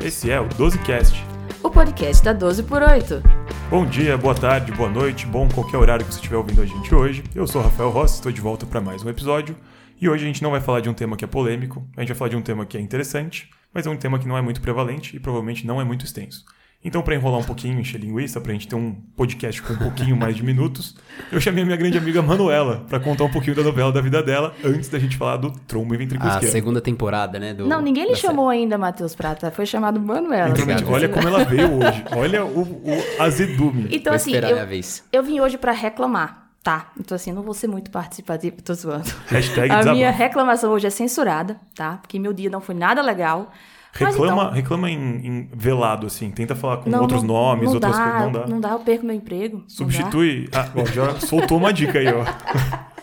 Esse é o 12cast, o podcast da 12 por 8. Bom dia, boa tarde, boa noite, bom qualquer horário que você estiver ouvindo a gente hoje. Eu sou Rafael Rossi, estou de volta para mais um episódio. E hoje a gente não vai falar de um tema que é polêmico, a gente vai falar de um tema que é interessante, mas é um tema que não é muito prevalente e provavelmente não é muito extenso. Então, para enrolar um pouquinho, encher linguiça, para a gente ter um podcast com um pouquinho mais de minutos, eu chamei a minha grande amiga Manuela para contar um pouquinho da novela da vida dela, antes da gente falar do trombo e ventrículo A segunda temporada, né? Do, Não, ninguém lhe da chamou ainda Matheus Prata, foi chamado Manuela. Então, olha como ela veio hoje. Olha o, o azedume. Então, Vou assim, esperar eu, minha vez. eu vim hoje pra reclamar, tá? Então, assim, não vou ser muito participativa, tô zoando. Hashtag A minha reclamação hoje é censurada, tá? Porque meu dia não foi nada legal. Reclama, então, reclama em, em velado, assim. Tenta falar com não, outros não- nomes, não outras dá, coisas. Não dá. Não dá, eu perco meu emprego. não. Substitui. Ah, ó, já soltou uma dica aí, ó.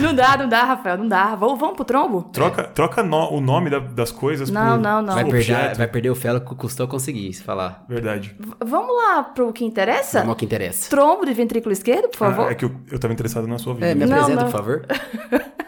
Não dá, não dá, Rafael, não dá. Vamos, vamos pro trombo? Troca, troca no- o nome da- das coisas Não, por não, não. Vai perder, vai perder o felo que custou conseguir, se falar. Verdade. V- Vamos lá pro que interessa? Vamos ao que interessa. Trombo de ventrículo esquerdo, por favor. Ah, é que eu, eu tava interessado na sua vida. É, me Não, apresenta, não. por favor.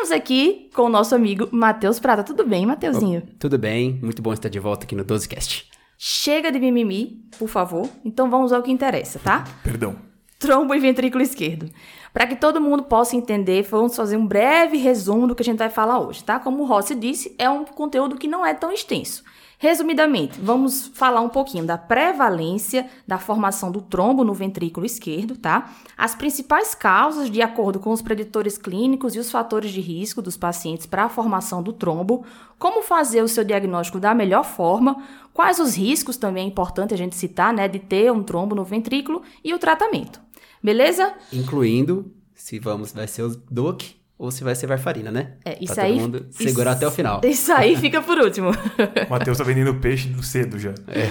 Estamos aqui com o nosso amigo Matheus Prata. Tudo bem, Mateuzinho? Tudo bem, muito bom estar de volta aqui no 12cast. Chega de mimimi, por favor. Então vamos ao que interessa, tá? Perdão. Trombo e ventrículo esquerdo. Para que todo mundo possa entender, vamos fazer um breve resumo do que a gente vai falar hoje, tá? Como o Rossi disse, é um conteúdo que não é tão extenso. Resumidamente, vamos falar um pouquinho da prevalência da formação do trombo no ventrículo esquerdo, tá? As principais causas, de acordo com os preditores clínicos e os fatores de risco dos pacientes para a formação do trombo, como fazer o seu diagnóstico da melhor forma, quais os riscos também é importante a gente citar, né, de ter um trombo no ventrículo e o tratamento. Beleza? Incluindo se vamos, vai ser o DOC ou se vai ser varfarina, né? É, isso pra aí. todo mundo segurar isso- até o final. Isso aí fica por último. O Matheus tá vendendo peixe do cedo já. É.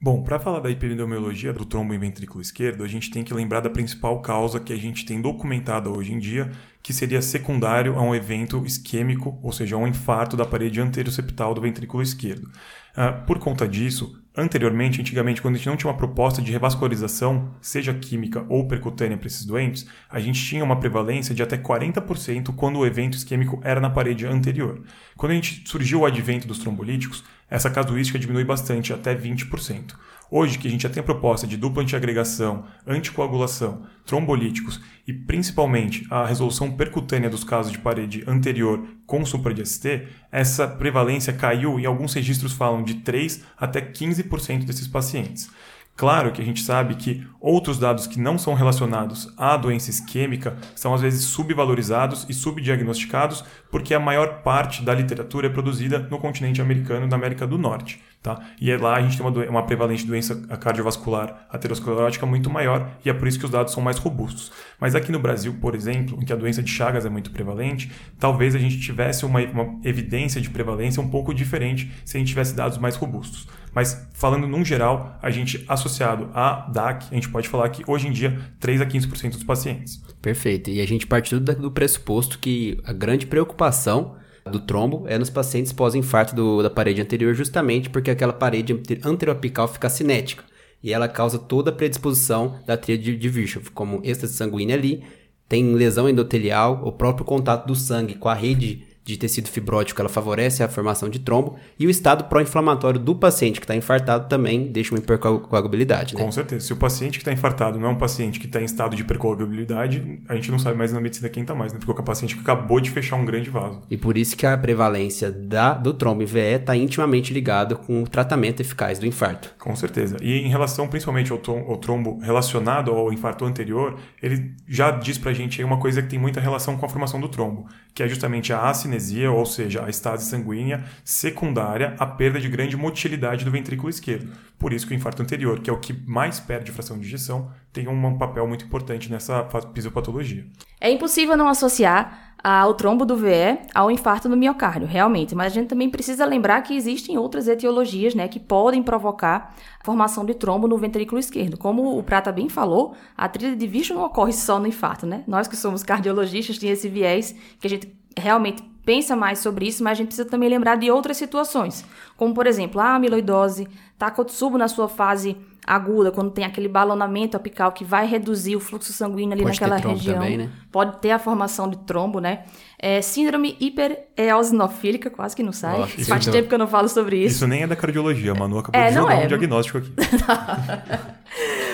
Bom, para falar da epidemiologia do trombo em ventrículo esquerdo, a gente tem que lembrar da principal causa que a gente tem documentada hoje em dia, que seria secundário a um evento isquêmico, ou seja, a um infarto da parede anteroseptal do ventrículo esquerdo. Ah, por conta disso, anteriormente, antigamente, quando a gente não tinha uma proposta de revascularização, seja química ou percutânea para esses doentes, a gente tinha uma prevalência de até 40% quando o evento isquêmico era na parede anterior. Quando a gente surgiu o advento dos trombolíticos, essa casuística diminui bastante, até 20%. Hoje, que a gente já tem a proposta de dupla antiagregação, anticoagulação, trombolíticos e principalmente a resolução percutânea dos casos de parede anterior com supra de ST, essa prevalência caiu e alguns registros falam de 3 até 15% desses pacientes. Claro que a gente sabe que outros dados que não são relacionados à doença isquêmica são às vezes subvalorizados e subdiagnosticados porque a maior parte da literatura é produzida no continente americano e na América do Norte. Tá? E é lá a gente tem uma, uma prevalente doença cardiovascular aterosclerótica muito maior e é por isso que os dados são mais robustos. Mas aqui no Brasil, por exemplo, em que a doença de Chagas é muito prevalente, talvez a gente tivesse uma, uma evidência de prevalência um pouco diferente se a gente tivesse dados mais robustos. Mas falando num geral, a gente associado à DAC, a gente pode falar que hoje em dia 3 a 15% dos pacientes. Perfeito. E a gente da- do pressuposto que a grande preocupação do trombo é nos pacientes pós-infarto da parede anterior, justamente porque aquela parede ante- anteroapical fica cinética. E ela causa toda a predisposição da tríade de Virchow, como êxtase sanguínea ali, tem lesão endotelial, o próprio contato do sangue com a rede de tecido fibrótico, ela favorece a formação de trombo, e o estado pró-inflamatório do paciente que está infartado também deixa uma hipercoagulabilidade, né? Com certeza. Se o paciente que está infartado não é um paciente que está em estado de hipercoagulabilidade, a gente não sabe mais na medicina quem está mais, né? Porque é o paciente que acabou de fechar um grande vaso. E por isso que a prevalência da, do trombo IVE está intimamente ligado com o tratamento eficaz do infarto. Com certeza. E em relação principalmente ao, ao trombo relacionado ao infarto anterior, ele já diz pra gente aí uma coisa que tem muita relação com a formação do trombo, que é justamente a acinesia, ou seja, a estase sanguínea secundária à perda de grande motilidade do ventrículo esquerdo. Por isso que o infarto anterior, que é o que mais perde fração de ejeção, tem um papel muito importante nessa fisiopatologia. É impossível não associar ao trombo do VE ao infarto no miocárdio, realmente. Mas a gente também precisa lembrar que existem outras etiologias, né, que podem provocar a formação de trombo no ventrículo esquerdo. Como o Prata bem falou, a tríade de Virchow não ocorre só no infarto, né? Nós que somos cardiologistas tem esse viés que a gente realmente pensa mais sobre isso, mas a gente precisa também lembrar de outras situações, como por exemplo, a amiloidose, Takotsubo na sua fase aguda, quando tem aquele balonamento apical que vai reduzir o fluxo sanguíneo ali Pode naquela região. também, né? Pode ter a formação de trombo, né? É, síndrome hipereosinofílica, quase que não sai. Ó, Faz então- tempo que eu não falo sobre isso. Isso nem é da cardiologia, a Manu acabou É, de jogar é. um diagnóstico aqui.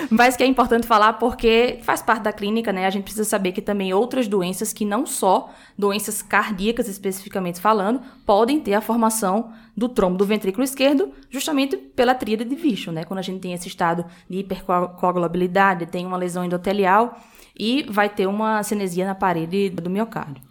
Mas que é importante falar porque faz parte da clínica, né? A gente precisa saber que também outras doenças, que não só doenças cardíacas especificamente falando, podem ter a formação do trombo do ventrículo esquerdo, justamente pela tríade de Vichon, né? Quando a gente tem esse estado de hipercoagulabilidade, tem uma lesão endotelial e vai ter uma cinesia na parede do miocárdio.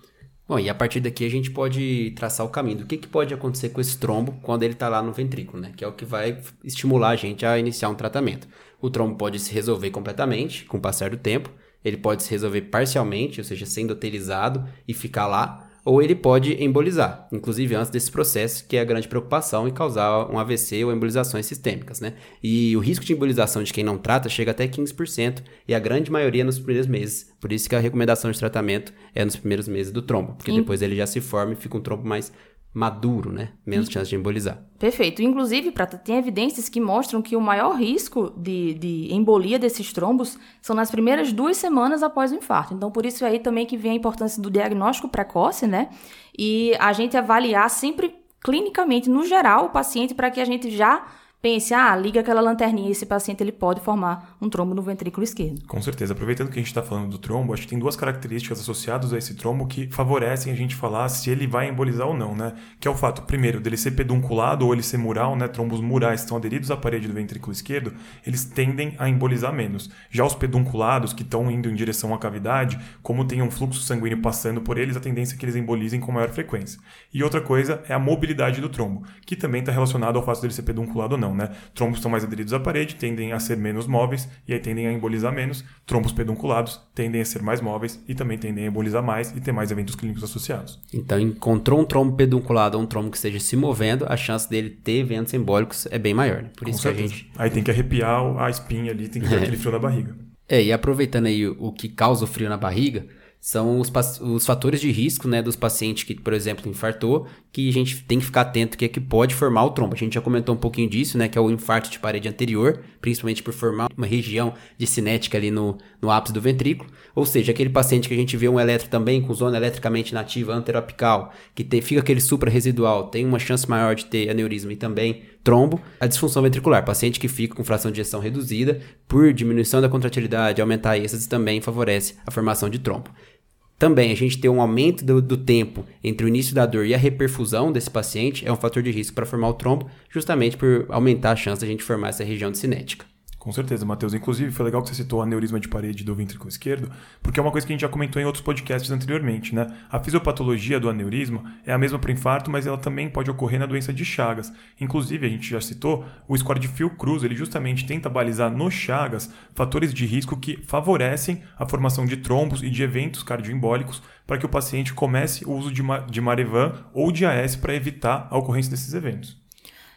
Bom, e a partir daqui a gente pode traçar o caminho do que, que pode acontecer com esse trombo quando ele está lá no ventrículo, né? Que é o que vai estimular a gente a iniciar um tratamento. O trombo pode se resolver completamente com o passar do tempo, ele pode se resolver parcialmente, ou seja, sendo utilizado e ficar lá, ou ele pode embolizar, inclusive antes desse processo, que é a grande preocupação e causar um AVC ou embolizações sistêmicas, né? E o risco de embolização de quem não trata chega até 15%, e a grande maioria nos primeiros meses. Por isso que a recomendação de tratamento é nos primeiros meses do trombo, porque Em- depois ele já se forma e fica um trombo mais maduro, né? Menos chance de embolizar. Perfeito. Inclusive, Prata, tem evidências que mostram que o maior risco de, de embolia desses trombos são nas primeiras duas semanas após o infarto. Então, por isso aí também que vem a importância do diagnóstico precoce, né? E a gente avaliar sempre clinicamente, no geral, o paciente para que a gente já pense, ah, liga aquela lanterninha, esse paciente ele pode formar um trombo no ventrículo esquerdo. Com certeza. Aproveitando que a gente está falando do trombo, acho que tem duas características associadas a esse trombo que favorecem a gente falar se ele vai embolizar ou não, né? Que é o fato, primeiro, dele ser pedunculado ou ele ser mural, né? Trombos murais estão aderidos à parede do ventrículo esquerdo, eles tendem a embolizar menos. Já os pedunculados, que estão indo em direção à cavidade, como tem um fluxo sanguíneo passando por eles, a tendência é que eles embolizem com maior frequência. E outra coisa é a mobilidade do trombo, que também está relacionado ao fato dele ser pedunculado ou não, né? Trombos estão mais aderidos à parede, tendem a ser menos móveis e aí tendem a embolizar menos. Trombos pedunculados tendem a ser mais móveis e também tendem a embolizar mais e ter mais eventos clínicos associados. Então, encontrou um trombo pedunculado ou um trombo que esteja se movendo, a chance dele ter eventos embólicos é bem maior. Né? Por Com isso que a certeza. gente Aí tem que arrepiar a espinha ali, tem que ter aquele frio na barriga. É, e aproveitando aí o que causa o frio na barriga, são os, os fatores de risco, né, dos pacientes que, por exemplo, infartou, que a gente tem que ficar atento que é que pode formar o trombo. A gente já comentou um pouquinho disso, né, que é o infarto de parede anterior, principalmente por formar uma região de cinética ali no, no ápice do ventrículo. Ou seja, aquele paciente que a gente vê um eletro também com zona eletricamente nativa anteroapical, que fica aquele suprarresidual, tem uma chance maior de ter aneurisma e também trombo, a disfunção ventricular, paciente que fica com fração de ejeção reduzida, por diminuição da contratilidade, aumentar êxtase também favorece a formação de trombo. Também a gente ter um aumento do, do tempo entre o início da dor e a reperfusão desse paciente é um fator de risco para formar o trombo, justamente por aumentar a chance da gente formar essa região de cinética. Com certeza, Matheus. Inclusive, foi legal que você citou o aneurisma de parede do ventrículo esquerdo, porque é uma coisa que a gente já comentou em outros podcasts anteriormente, né? A fisiopatologia do aneurisma é a mesma para infarto, mas ela também pode ocorrer na doença de Chagas. Inclusive, a gente já citou, o score de Fiocruz, ele justamente tenta balizar no Chagas fatores de risco que favorecem a formação de trombos e de eventos cardioembólicos para que o paciente comece o uso de, ma- de Marevan ou de AS para evitar a ocorrência desses eventos.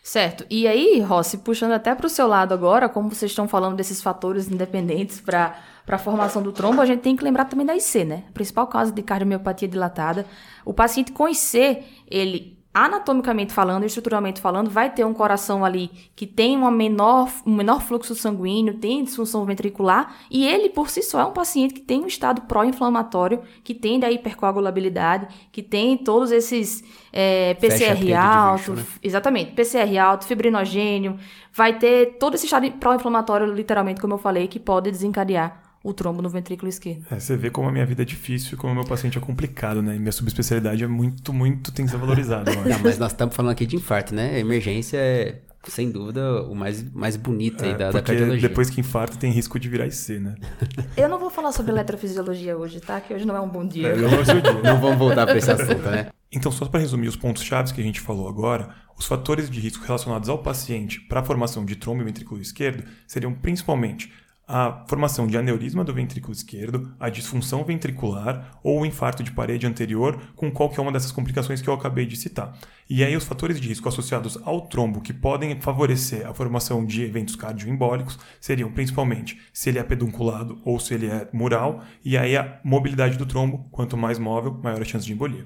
Certo. E aí, Rossi, puxando até para o seu lado agora, como vocês estão falando desses fatores independentes para a formação do trombo, a gente tem que lembrar também da IC, né? A principal causa de cardiomiopatia dilatada. O paciente com IC, ele anatomicamente falando, estruturalmente falando, vai ter um coração ali que tem uma menor, um menor fluxo sanguíneo, tem disfunção ventricular, e ele por si só é um paciente que tem um estado pró-inflamatório, que tem da hipercoagulabilidade, que tem todos esses é, PCR alto, né? Exatamente. PCR alto, fibrinogênio, vai ter todo esse estado pró-inflamatório, literalmente, como eu falei, que pode desencadear o trombo no ventrículo esquerdo. É, você vê como a minha vida é difícil e como o meu paciente é complicado, né? E minha subespecialidade é muito, muito, tem que ser valorizada. Não, mas nós estamos falando aqui de infarto, né? Emergência é, sem dúvida, o mais, mais bonito aí É, da, da porque cardiologia. depois que infarta tem risco de virar IC, né? Eu não vou falar sobre eletrofisiologia hoje, tá? Que hoje não é um bom dia. não é o seu dia. Não vamos voltar para esse assunto, né? Então, só para resumir os pontos chaves que a gente falou agora, os fatores de risco relacionados ao paciente para a formação de trombo ventrículo esquerdo seriam principalmente a formação de aneurisma do ventrículo esquerdo, a disfunção ventricular ou o infarto de parede anterior com qualquer uma dessas complicações que eu acabei de citar. E aí os fatores de risco associados ao trombo que podem favorecer a formação de eventos cardioembólicos seriam principalmente se ele é pedunculado ou se ele é mural, e aí a mobilidade do trombo, quanto mais móvel, maior a chance de embolia.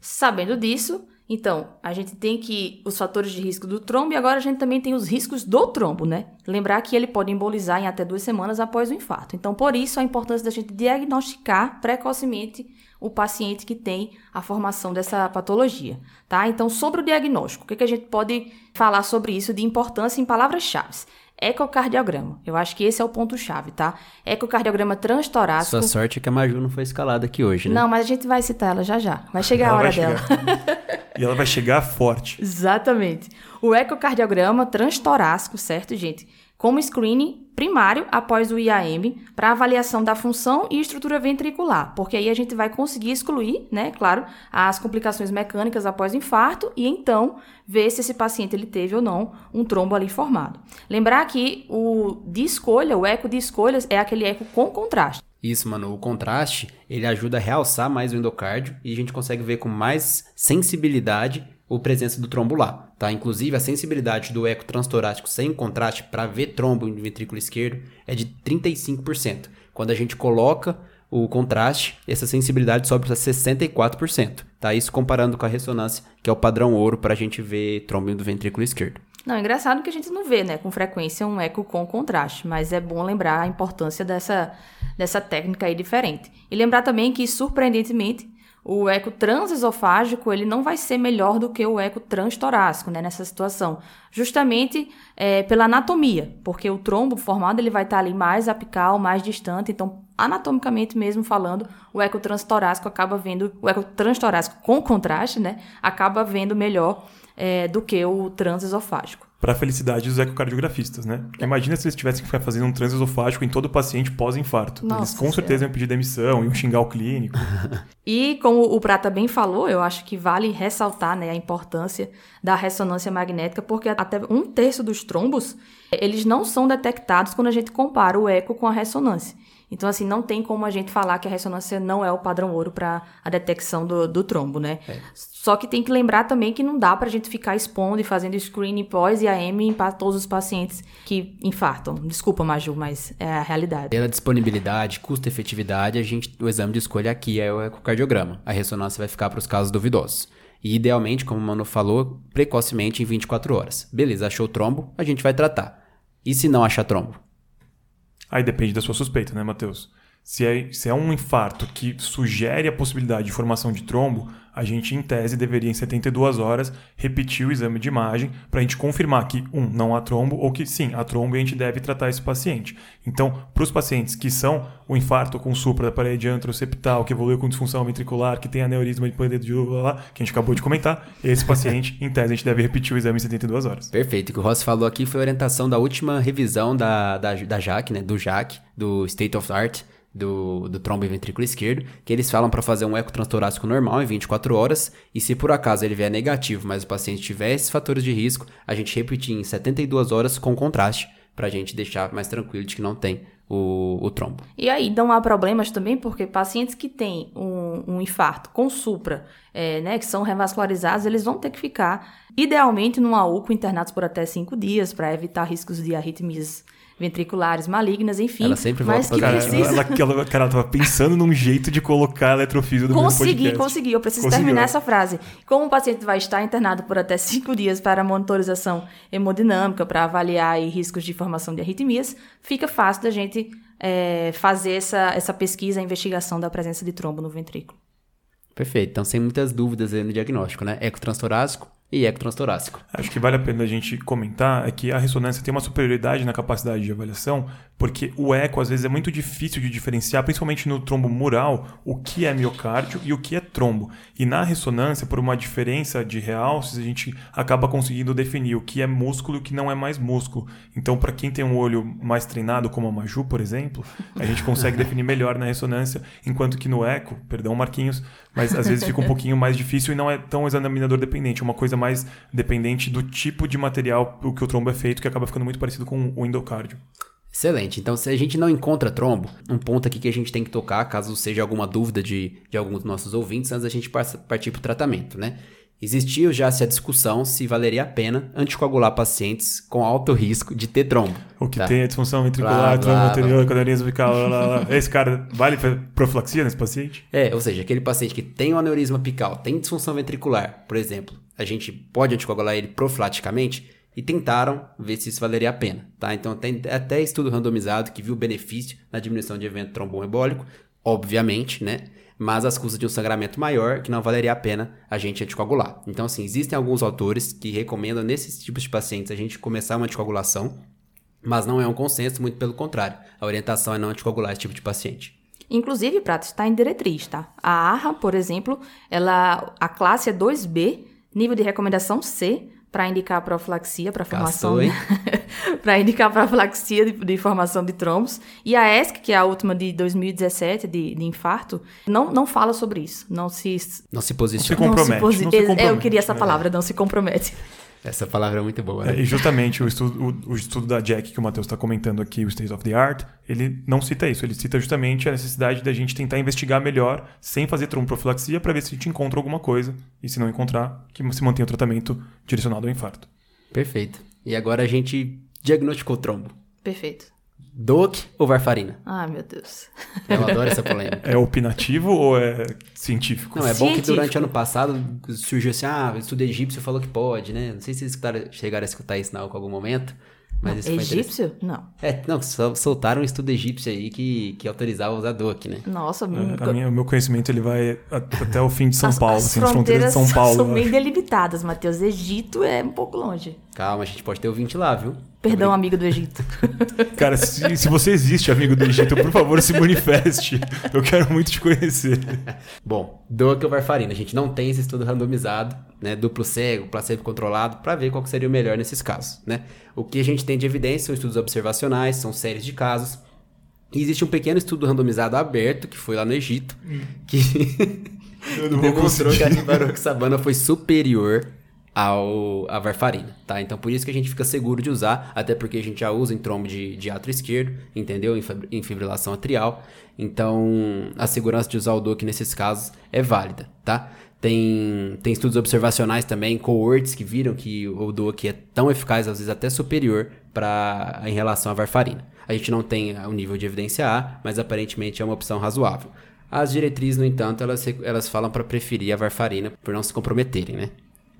Sabendo disso, Então, a gente tem que os fatores de risco do trombo e agora a gente também tem os riscos do trombo, né? Lembrar que ele pode embolizar em até duas semanas após o infarto. Então, por isso a importância da gente diagnosticar precocemente o paciente que tem a formação dessa patologia, tá? Então, sobre o diagnóstico, o que, que a gente pode falar sobre isso de importância em palavras-chave? Ecocardiograma. Eu acho que esse é o ponto-chave, tá? Ecocardiograma transtorácico. Sua sorte é que a Maju não foi escalada aqui hoje, né? Não, mas a gente vai citar ela já já. Vai chegar Ela a hora dela. E ela vai chegar forte. Exatamente. O ecocardiograma transtorácico, certo, gente? Como screening primário após o IAM para avaliação da função e estrutura ventricular, porque aí a gente vai conseguir excluir, né, claro, as complicações mecânicas após o infarto e então ver se esse paciente ele teve ou não um trombo ali formado. Lembrar que o de escolha, o eco de escolhas é aquele eco com contraste. Isso, mano. O contraste, ele ajuda a realçar mais o endocárdio e a gente consegue ver com mais sensibilidade a presença do trombo lá, tá? Inclusive, a sensibilidade do eco transtorácico sem contraste para ver trombo no ventrículo esquerdo é de 35%. Quando a gente coloca o contraste, essa sensibilidade sobe para 64%, tá? Isso comparando com a ressonância, que é o padrão ouro para a gente ver trombo do ventrículo esquerdo. Não, é engraçado que a gente não vê, né, com frequência um eco com contraste, mas é bom lembrar a importância dessa, dessa técnica aí diferente. E lembrar também que, surpreendentemente, o eco transesofágico ele não vai ser melhor do que o eco transtorácico, né, nessa situação, justamente é, pela anatomia, porque o trombo formado ele vai estar ali mais apical, mais distante, então anatomicamente mesmo falando, o eco transtorácico acaba vendo, o eco transtorácico com contraste, né, acaba vendo melhor é, do que o transesofágico. Para a felicidade dos ecocardiografistas, né? Porque imagina se eles tivessem que ficar fazendo um transesofágico em todo paciente pós-infarto. Eles com certeza iam pedir demissão, iam xingar o clínico. E como o Prata bem falou, eu acho que vale ressaltar né, a importância da ressonância magnética, porque até um terço dos trombos, eles não são detectados quando a gente compara o eco com a ressonância. Então, assim, não tem como a gente falar que a ressonância não é o padrão ouro para a detecção do, do trombo, né? É. Só que tem que lembrar também que não dá para a gente ficar expondo e fazendo screening pós e AM para todos os pacientes que infartam. Desculpa, Maju, mas é a realidade. Pela disponibilidade, custo-efetividade, a gente, o exame de escolha aqui é o ecocardiograma. A ressonância vai ficar para os casos duvidosos. E idealmente, como o Mano falou, precocemente em 24 horas. Beleza, achou trombo, a gente vai tratar. E se não achar trombo? Aí depende da sua suspeita, né, Matheus? Se é, se é um infarto que sugere a possibilidade de formação de trombo, a gente, em tese, deveria, em 72 horas, repetir o exame de imagem para a gente confirmar que, um, não há trombo, ou que sim, há trombo e a gente deve tratar esse paciente. Então, para os pacientes que são o infarto com supra da parede antroceptal, que evoluiu com disfunção ventricular, que tem aneurisma de parede de lá, que a gente acabou de comentar, esse paciente, em tese, a gente deve repetir o exame em 72 horas. Perfeito. O que o Ross falou aqui foi a orientação da última revisão da, da, da JAC, né? Do JAC, do State of the Art, do, do trombo e ventrículo esquerdo, que eles falam para fazer um eco transtorácico normal em 24 horas, e se por acaso ele vier negativo, mas o paciente tiver esses fatores de risco, a gente repetir em 72 horas com contraste, para a gente deixar mais tranquilo de que não tem o, o trombo. E aí não há problemas também, porque pacientes que têm um, um infarto com supra, é, né, que são revascularizados, eles vão ter que ficar, idealmente, numa UCO internados por até cinco dias, para evitar riscos de arritmias ventriculares malignas, enfim. Ela sempre volta mas pra que Cara, precisa... ela, ela, cara, ela tava pensando num jeito de colocar a eletrofísio no Consegui, consegui. Eu preciso Conseguiu, terminar né? essa frase. Como o paciente vai estar internado por até cinco dias para monitorização hemodinâmica, para avaliar aí riscos de formação de arritmias, fica fácil da gente é, fazer essa, essa pesquisa, a investigação da presença de trombo no ventrículo. Perfeito. Então, sem muitas dúvidas aí no diagnóstico, né? Eco transtorácico e eco transtorácico. Acho que vale a pena a gente comentar é que a ressonância tem uma superioridade na capacidade de avaliação, porque o eco às vezes é muito difícil de diferenciar, principalmente no trombo mural, o que é miocárdio e o que é trombo. E na ressonância, por uma diferença de realces, a gente acaba conseguindo definir o que é músculo e o que não é mais músculo. Então, para quem tem um olho mais treinado, como a Maju, por exemplo, a gente consegue definir melhor na ressonância, enquanto que no eco, perdão, Marquinhos, mas às vezes fica um pouquinho mais difícil e não é tão examinador dependente, é uma coisa mais dependente do tipo de material o que o trombo é feito, que acaba ficando muito parecido com o endocárdio. Excelente. Então, se a gente não encontra trombo, um ponto aqui que a gente tem que tocar, caso seja alguma dúvida de, de alguns dos nossos ouvintes, antes da gente partir para o tratamento, né? Existiu já essa discussão se valeria a pena anticoagular pacientes com alto risco de ter trombo. O que tá? tem a disfunção ventricular, trombo anterior, cadeirinha cervical, lá, lá. Esse cara vale profilaxia nesse paciente? É, ou seja, aquele paciente que tem um aneurisma apical, tem disfunção ventricular, por exemplo, a gente pode anticoagular ele profilaticamente e tentaram ver se isso valeria a pena, tá? Então tem até estudo randomizado que viu benefício na diminuição de evento tromboembólico, obviamente, né? Mas as custas de um sangramento maior que não valeria a pena a gente anticoagular. Então, assim, existem alguns autores que recomendam nesses tipos de pacientes a gente começar uma anticoagulação, mas não é um consenso, muito pelo contrário. A orientação é não anticoagular esse tipo de paciente. Inclusive, Prato, está em diretriz, tá? A ARRA, por exemplo, ela, a classe é 2B, nível de recomendação C, para indicar profilaxia, para formação, Caçou? para indicar profilaxia de, de formação de trombos. E a ESC, que é a última de 2017, de, de infarto, não, não fala sobre isso. Não se... Não se Se posiciona. compromete, Não se, posi- não se É, Eu compromete, queria essa né? palavra, não se compromete. Essa palavra é muito boa, É, né? e justamente o estudo, o, o estudo da Jack que o Matheus está comentando aqui, o State of the Art, ele não cita isso. Ele cita justamente a necessidade da gente tentar investigar melhor, sem fazer tromboprofilaxia, para ver se a gente encontra alguma coisa. E se não encontrar, que se mantenha o tratamento direcionado ao infarto. Perfeito. E agora a gente diagnosticou trombo. Perfeito. DOAC ou varfarina? Ai, meu Deus. Eu adoro essa polêmica. É opinativo ou é científico? Não, é bom que Científico. durante ano passado surgiu assim, ah, o estudo egípcio falou que pode, né? Não sei se vocês chegaram a escutar isso na em algum momento, mas interessante. Egípcio? Não. É, não, sol- soltaram um estudo egípcio aí que, que autorizava usar DOAC, né? Nossa, É, minha- o meu conhecimento ele vai a- até o fim de São as, Paulo, as assim, as fronteiras de São Paulo. são eu bem acho. delimitadas, Matheus. Egito é um pouco longe. Calma, a gente pode ter ouvinte lá, viu? Perdão, amigo do Egito. Cara, se, se você existe, amigo do Egito, por favor, se manifeste. Eu quero muito te conhecer. Bom, DOAC ou varfarina? A gente não tem esse estudo randomizado, né? Duplo cego, placebo controlado, para ver qual que seria o melhor nesses casos, né? O que a gente tem de evidência são estudos observacionais, são séries de casos. E existe um pequeno estudo randomizado aberto, que foi lá no Egito, que Eu não vou demonstrou que a conseguir. rivaroxabana foi superior ao varfarina, tá? Então por isso que a gente fica seguro de usar, até porque a gente já usa em trombo de, de átrio esquerdo, entendeu? Em, fibr- em fibrilação atrial. Então a segurança de usar o DOAC nesses casos é válida, tá? Tem, tem estudos observacionais também, cohorts que viram que o DOAC é tão eficaz, às vezes até superior pra, em relação à varfarina. A gente não tem o nível de evidência A, mas aparentemente é uma opção razoável. As diretrizes, no entanto, elas, elas falam para preferir a varfarina por não se comprometerem, né?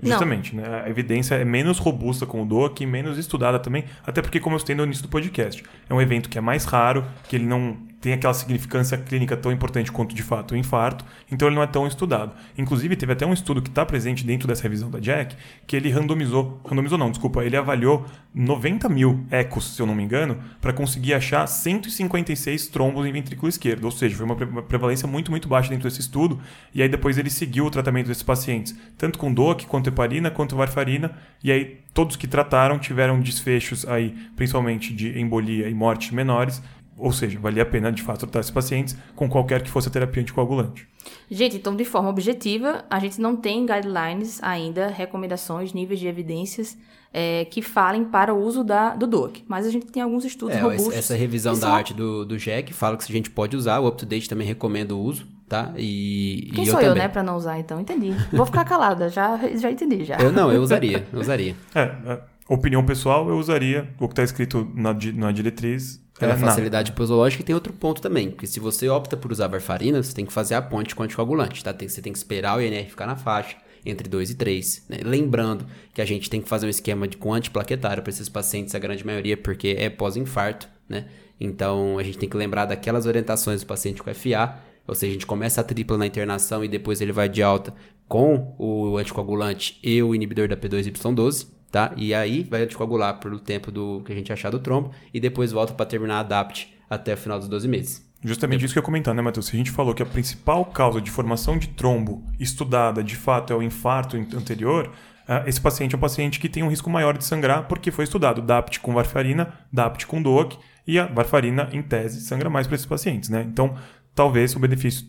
Não. Justamente, né? A evidência é menos robusta com o DOAC e menos estudada também, até porque, como eu citei no início do podcast, é um evento que é mais raro, que ele não tem aquela significância clínica tão importante quanto de fato o infarto, então ele não é tão estudado. Inclusive, teve até um estudo que está presente dentro dessa revisão da Jack, que ele randomizou, randomizou não, desculpa, ele avaliou 90 mil ecos, se eu não me engano, para conseguir achar 156 trombos em ventrículo esquerdo, ou seja, foi uma pre- uma prevalência muito, muito baixa dentro desse estudo, e aí depois ele seguiu o tratamento desses pacientes, tanto com DOAC, quanto heparina, quanto varfarina, e aí todos que trataram tiveram desfechos aí, principalmente de embolia e morte menores, ou seja, valia a pena de fato tratar esses pacientes com qualquer que fosse a terapia anticoagulante. Gente, então, de forma objetiva, a gente não tem guidelines ainda, recomendações, níveis de evidências é, que falem para o uso da, do DOAC. Mas a gente tem alguns estudos É, robustos. essa revisão da são- arte do, do Jack fala que a gente pode usar, o UpToDate também recomenda o uso, tá? E, Quem e sou eu também. né, pra não usar, então? Entendi. Vou ficar calada, já, já entendi, já. Eu não, eu usaria, eu usaria. É, é, opinião pessoal, eu usaria o que está escrito na, na diretriz. Pela é, facilidade posológica e tem outro ponto também, porque se você opta por usar varfarina, você tem que fazer a ponte com anticoagulante, tá? Tem, você tem que esperar o INR ficar na faixa, entre 2 e 3. Né? Lembrando que a gente tem que fazer um esquema de, com antiplaquetário para esses pacientes, a grande maioria, porque é pós-infarto, né? Então a gente tem que lembrar daquelas orientações do paciente com FA, ou seja, a gente começa a tripla na internação e depois ele vai de alta com o anticoagulante e o inibidor da P2Y12, tá? E aí vai anticoagular pelo tempo do que a gente achar do trombo e depois volta para terminar a ADAPT até o final dos 12 meses. Justamente isso que eu comentar, né, Matheus? Se a gente falou que a principal causa de formação de trombo estudada, de fato, é o infarto in- anterior, ah, esse paciente é um paciente que tem um risco maior de sangrar porque foi estudado DAPT com varfarina, DAPT com DOAC, e a varfarina, em tese, sangra mais para esses pacientes, né? Então, talvez o benefício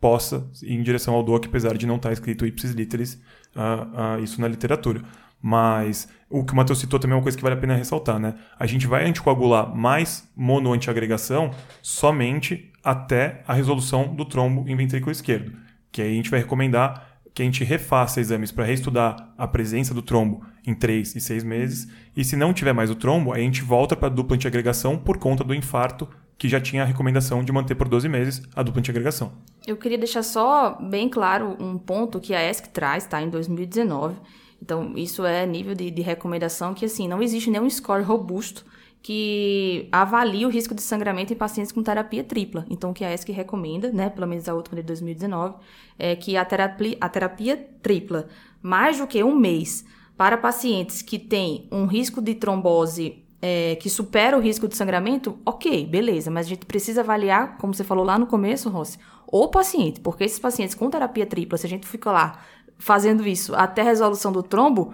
possa ir em direção ao DOAC, apesar de não estar escrito ipsis literis ah, ah, isso na literatura. Mas o que o Matheus citou também é uma coisa que vale a pena ressaltar, né? A gente vai anticoagular mais monoantiagregação somente até a resolução do trombo em ventrículo esquerdo. Que aí a gente vai recomendar que a gente refaça exames para reestudar a presença do trombo em 3 e 6 meses. E se não tiver mais o trombo, a gente volta para a dupla antiagregação por conta do infarto, que já tinha a recomendação de manter por 12 meses a dupla antiagregação. Eu queria deixar só bem claro um ponto que a ESC traz, tá? Em 2019. Então, isso é nível de, de recomendação que, assim, não existe nenhum score robusto que avalie o risco de sangramento em pacientes com terapia tripla. Então, o que a ESC recomenda, né, pelo menos a última de 2019, é que a terapia, a terapia tripla, mais do que um mês, para pacientes que têm um risco de trombose é, que supera o risco de sangramento, ok, beleza, mas a gente precisa avaliar, como você falou lá no começo, Rossi, o paciente, porque esses pacientes com terapia tripla, se a gente fica lá fazendo isso até a resolução do trombo,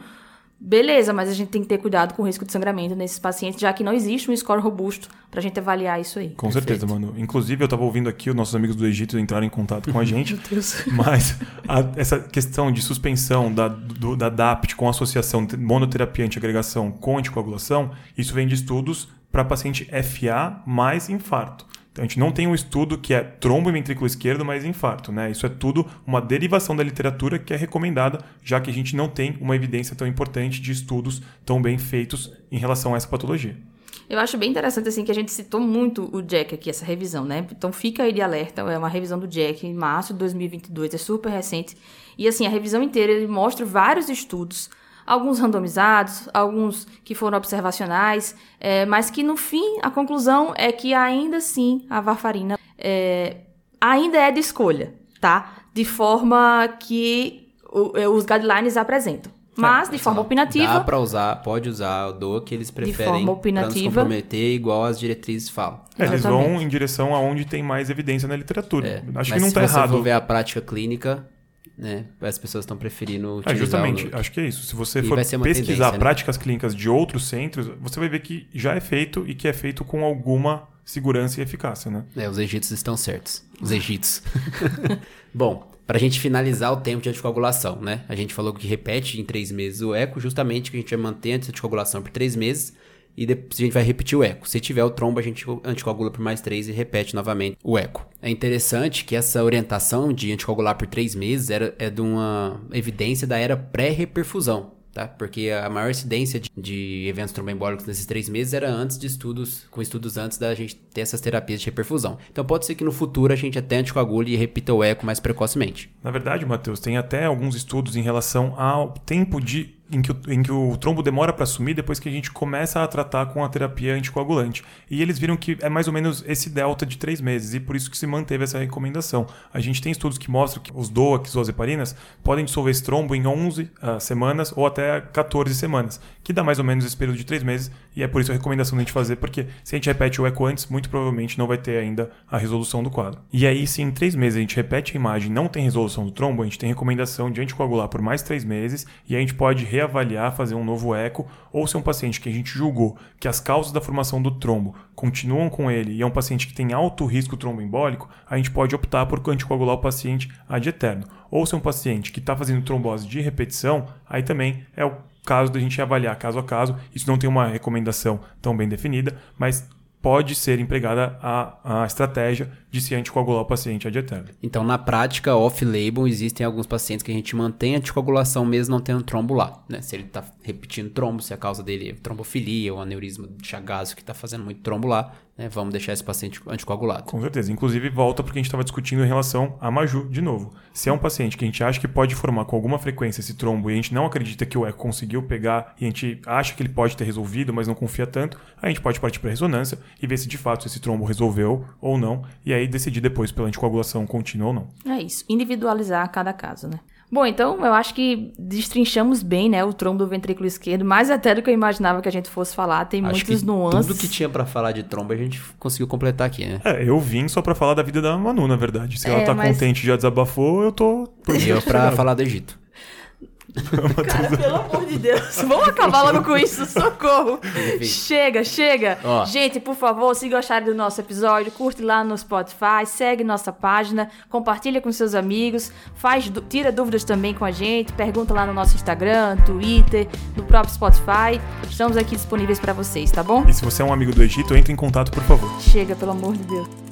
Beleza, mas a gente tem que ter cuidado com o risco de sangramento nesses pacientes, já que não existe um score robusto para a gente avaliar isso aí. Com Perfeito. certeza, mano. Inclusive, eu estava ouvindo aqui os nossos amigos do Egito entrarem em contato com a gente. Meu Deus. Mas a, essa questão de suspensão da, do, da DAPT com associação de monoterapia antiagregação com anticoagulação, isso vem de estudos para paciente FA mais infarto. A gente não tem um estudo que é trombo e ventrículo esquerdo mais infarto, né? Isso é tudo uma derivação da literatura que é recomendada, já que a gente não tem uma evidência tão importante de estudos tão bem feitos em relação a essa patologia. Eu acho bem interessante assim que a gente citou muito o Jack aqui, essa revisão, né? Então fica aí de alerta, é uma revisão do Jack em março de 2022, é super recente. E assim, a revisão inteira ele mostra vários estudos alguns randomizados, alguns que foram observacionais, é, mas que no fim a conclusão é que ainda assim a varfarina é, ainda é de escolha, tá? De forma que o, é, os guidelines apresentam. Mas, de forma opinativa. Dá para usar, pode usar o do que eles preferem. De forma não se comprometer, igual as diretrizes falam. É, eles vão em direção aonde tem mais evidência na literatura. É, Acho que não está errado. Se você for ver a prática clínica, né? As pessoas estão preferindo utilizar é, justamente, acho que é isso. Se você for pesquisar né? práticas clínicas de outros centros, você vai ver que já é feito e que é feito com alguma segurança e eficácia, né? É, os egípcios estão certos. Os egípcios. Bom, para a gente finalizar o tempo de anticoagulação, né? A gente falou que repete em três meses o eco, justamente que a gente vai manter a anticoagulação por três meses e depois a gente vai repetir o eco. Se tiver o trombo, a gente anticoagula por mais três e repete novamente o eco. É interessante que essa orientação de anticoagular por três meses era, é de uma evidência da era pré-reperfusão tá? Porque a maior incidência de, de, eventos tromboembólicos nesses três meses era antes de estudos, com estudos antes da gente ter essas terapias de reperfusão. Então pode ser que no futuro a gente até anticoagule e repita o eco mais precocemente. Na verdade, Matheus, tem até alguns estudos em relação ao tempo de em que, o, em que o trombo demora para sumir depois que a gente começa a tratar com a terapia anticoagulante. E eles viram que é mais ou menos esse delta de três meses, e por isso que se manteve essa recomendação. A gente tem estudos que mostram que os DOACs ou as heparinas podem dissolver esse trombo em 11 uh, ah, semanas ou até 14 semanas, que dá mais ou menos esse período de três meses, e é por isso a recomendação da gente fazer, porque se a gente repete o eco antes, muito provavelmente não vai ter ainda a resolução do quadro. E aí, se em três meses a gente repete a imagem não tem resolução do trombo, a gente tem recomendação de anticoagular por mais três meses, e a gente pode reavaliar, fazer um novo eco, ou se é um paciente que a gente julgou que as causas da formação do trombo continuam com ele e é um paciente que tem alto risco tromboembólico, a gente pode optar por anticoagular o paciente ad eterno. Ou se é um paciente que está fazendo trombose de repetição, aí também é o caso da gente avaliar caso a caso. Isso não tem uma recomendação tão bem definida, mas pode ser empregada a, a estratégia de se anticoagular o paciente ad. Então, na prática, off-label, existem alguns pacientes que a gente mantém a anticoagulação mesmo não tendo trombo lá. Né? Se ele está repetindo trombo, se a causa dele é trombofilia ou aneurisma de Chagas que está fazendo muito trombo lá, né? vamos deixar esse paciente anticoagulado. Com certeza. Inclusive, volta porque a gente estava discutindo em relação a Maju, de novo. Se é um paciente que a gente acha que pode formar com alguma frequência esse trombo e a gente não acredita que o eco conseguiu pegar e a gente acha que ele pode ter resolvido, mas não confia tanto, a gente pode partir para ressonância e ver se de fato esse trombo resolveu ou não, e aí decidir depois pela anticoagulação contínua ou não. É isso, individualizar cada caso, né? Bom, então eu acho que destrinchamos bem, né, o trombo do ventrículo esquerdo, mais até do que eu imaginava que a gente fosse falar, tem acho muitos que nuances. Tudo que tinha para falar de trombo a gente conseguiu completar aqui, né? É, eu vim só para falar da vida da Manu, na verdade. Se é, ela tá mas... contente e já desabafou, eu tô. E eu pra falar do Egito. Cara, pelo amor de Deus, vamos acabar logo com isso, socorro. chega, chega. Ó. Gente, por favor, se gostarem do nosso episódio, curte lá no Spotify, segue nossa página, compartilha com seus amigos, faz, tira dúvidas também com a gente, pergunta lá no nosso Instagram, Twitter, no próprio Spotify. Estamos aqui disponíveis para vocês, tá bom? E se você é um amigo do Egito, entre em contato, por favor. Chega, pelo amor de Deus.